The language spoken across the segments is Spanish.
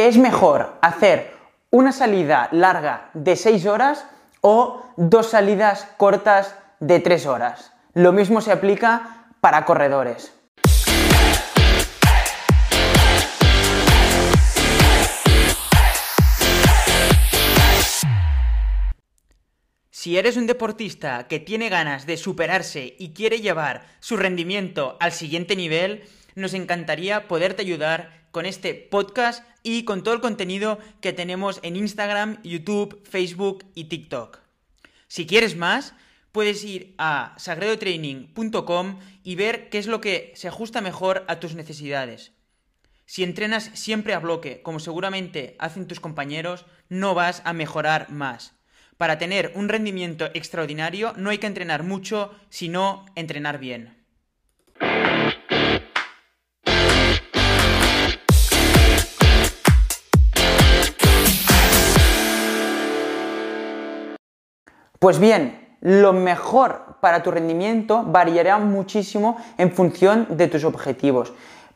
¿qué es mejor hacer una salida larga de 6 horas o dos salidas cortas de 3 horas? Lo mismo se aplica para corredores. Si eres un deportista que tiene ganas de superarse y quiere llevar su rendimiento al siguiente nivel, nos encantaría poderte ayudar con este podcast y con todo el contenido que tenemos en Instagram, YouTube, Facebook y TikTok. Si quieres más, puedes ir a sagredotraining.com y ver qué es lo que se ajusta mejor a tus necesidades. Si entrenas siempre a bloque, como seguramente hacen tus compañeros, no vas a mejorar más. Para tener un rendimiento extraordinario no hay que entrenar mucho, sino entrenar bien. Pues bien, lo mejor para tu rendimiento variará muchísimo en función de tus objetivos.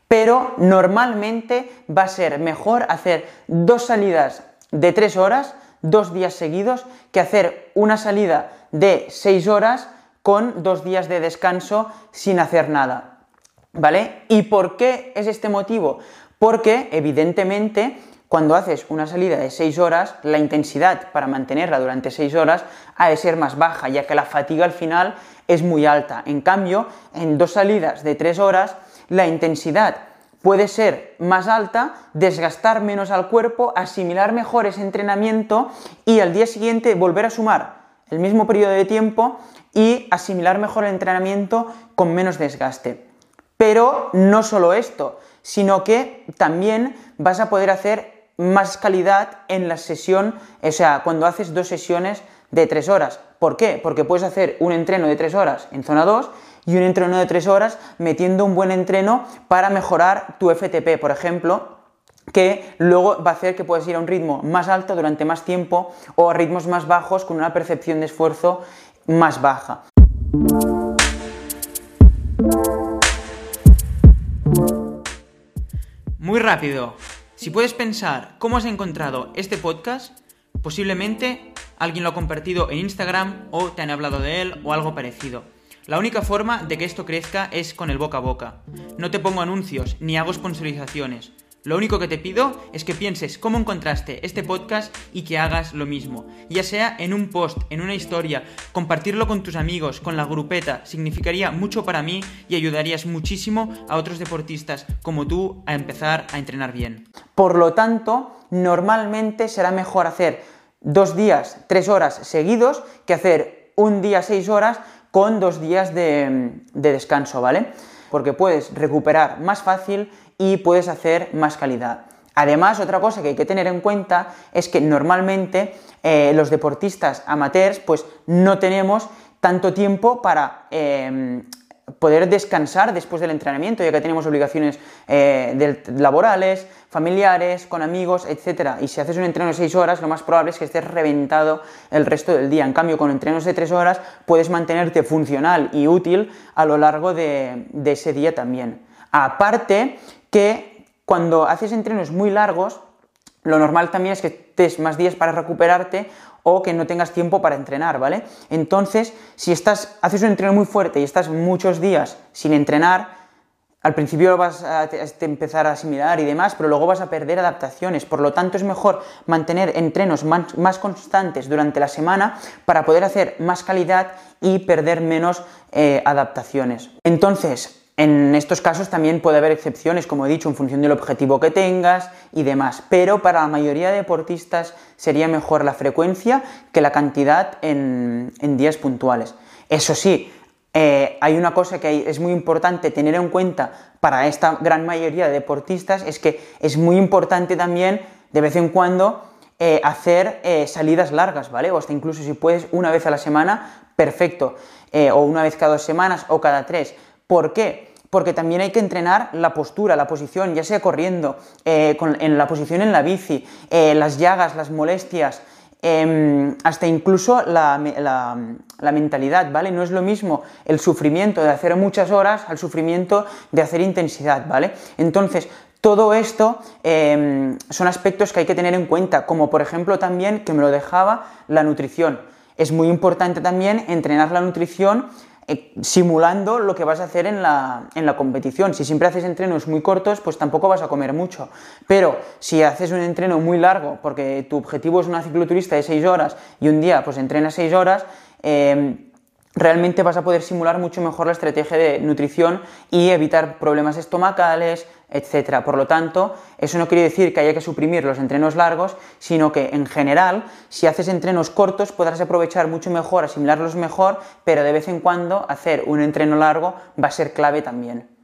Pero normalmente va a ser mejor hacer dos salidas de tres horas dos días seguidos que hacer una salida de seis horas con dos días de descanso sin hacer nada. ¿Vale? ¿Y por qué es este motivo? Porque evidentemente cuando haces una salida de 6 horas, la intensidad para mantenerla durante 6 horas ha de ser más baja, ya que la fatiga al final es muy alta. En cambio, en dos salidas de 3 horas, la intensidad puede ser más alta, desgastar menos al cuerpo, asimilar mejor ese entrenamiento y al día siguiente volver a sumar el mismo periodo de tiempo y asimilar mejor el entrenamiento con menos desgaste. Pero no solo esto, sino que también vas a poder hacer más calidad en la sesión, o sea, cuando haces dos sesiones de tres horas. ¿Por qué? Porque puedes hacer un entreno de tres horas en zona 2 y un entreno de 3 horas metiendo un buen entreno para mejorar tu FTP, por ejemplo, que luego va a hacer que puedas ir a un ritmo más alto durante más tiempo o a ritmos más bajos con una percepción de esfuerzo más baja. Rápido, si puedes pensar cómo has encontrado este podcast, posiblemente alguien lo ha compartido en Instagram o te han hablado de él o algo parecido. La única forma de que esto crezca es con el boca a boca. No te pongo anuncios ni hago sponsorizaciones. Lo único que te pido es que pienses cómo encontraste este podcast y que hagas lo mismo. Ya sea en un post, en una historia, compartirlo con tus amigos, con la grupeta, significaría mucho para mí y ayudarías muchísimo a otros deportistas como tú a empezar a entrenar bien. Por lo tanto, normalmente será mejor hacer dos días, tres horas seguidos que hacer un día, seis horas con dos días de, descanso, ¿vale? Porque puedes recuperar más fácil y puedes hacer más calidad. Además, otra cosa que hay que tener en cuenta es que normalmente eh, los deportistas amateurs pues no tenemos tanto tiempo para eh, poder descansar después del entrenamiento, ya que tenemos obligaciones eh, laborales, familiares, con amigos, etc. Y si haces un entreno de 6 horas, lo más probable es que estés reventado el resto del día. En cambio, con entrenos de 3 horas puedes mantenerte funcional y útil a lo largo de, de ese día también. Aparte que cuando haces entrenos muy largos, lo normal también es que estés más días para recuperarte o que no tengas tiempo para entrenar, ¿vale? Entonces, si estás, haces un entreno muy fuerte y estás muchos días sin entrenar, al principio lo vas a empezar a asimilar y demás, pero luego vas a perder adaptaciones. Por lo tanto, es mejor mantener entrenos más, constantes durante la semana para poder hacer más calidad y perder menos eh, adaptaciones. Entonces, en estos casos también puede haber excepciones, como he dicho, en función del objetivo que tengas y demás, pero para la mayoría de deportistas sería mejor la frecuencia que la cantidad en, días puntuales. Eso sí, eh, hay una cosa que es muy importante tener en cuenta para esta gran mayoría de deportistas, es que es muy importante también de vez en cuando eh, hacer eh, salidas largas, ¿vale? O hasta incluso si puedes una vez a la semana, perfecto, o una vez cada dos semanas o cada tres ¿Por qué? Porque también hay que entrenar la postura, la posición, ya sea corriendo, eh, en la posición en la bici, eh, las llagas, las molestias, em, hasta incluso la, mentalidad, ¿vale? No es lo mismo el sufrimiento de hacer muchas horas al sufrimiento de hacer intensidad, ¿vale? Entonces, Todo esto em, son aspectos que hay que tener en cuenta, como por ejemplo también, que me lo dejaba, la nutrición. Es muy importante también entrenar la nutrición simulando lo que vas a hacer en la, en la, competición. Si siempre haces entrenos muy cortos, pues tampoco vas a comer mucho. Pero si haces un entreno muy largo, porque tu objetivo es una cicloturista de 6 horas y un día pues entrenas 6 horas, em, realmente vas a poder simular mucho mejor la estrategia de nutrición y evitar problemas estomacales, etc. Por lo tanto, eso no quiere decir que haya que suprimir los entrenos largos, sino que en general, si haces entrenos cortos, podrás aprovechar mucho mejor, asimilarlos mejor, pero de vez en cuando hacer un entreno largo va a ser clave también.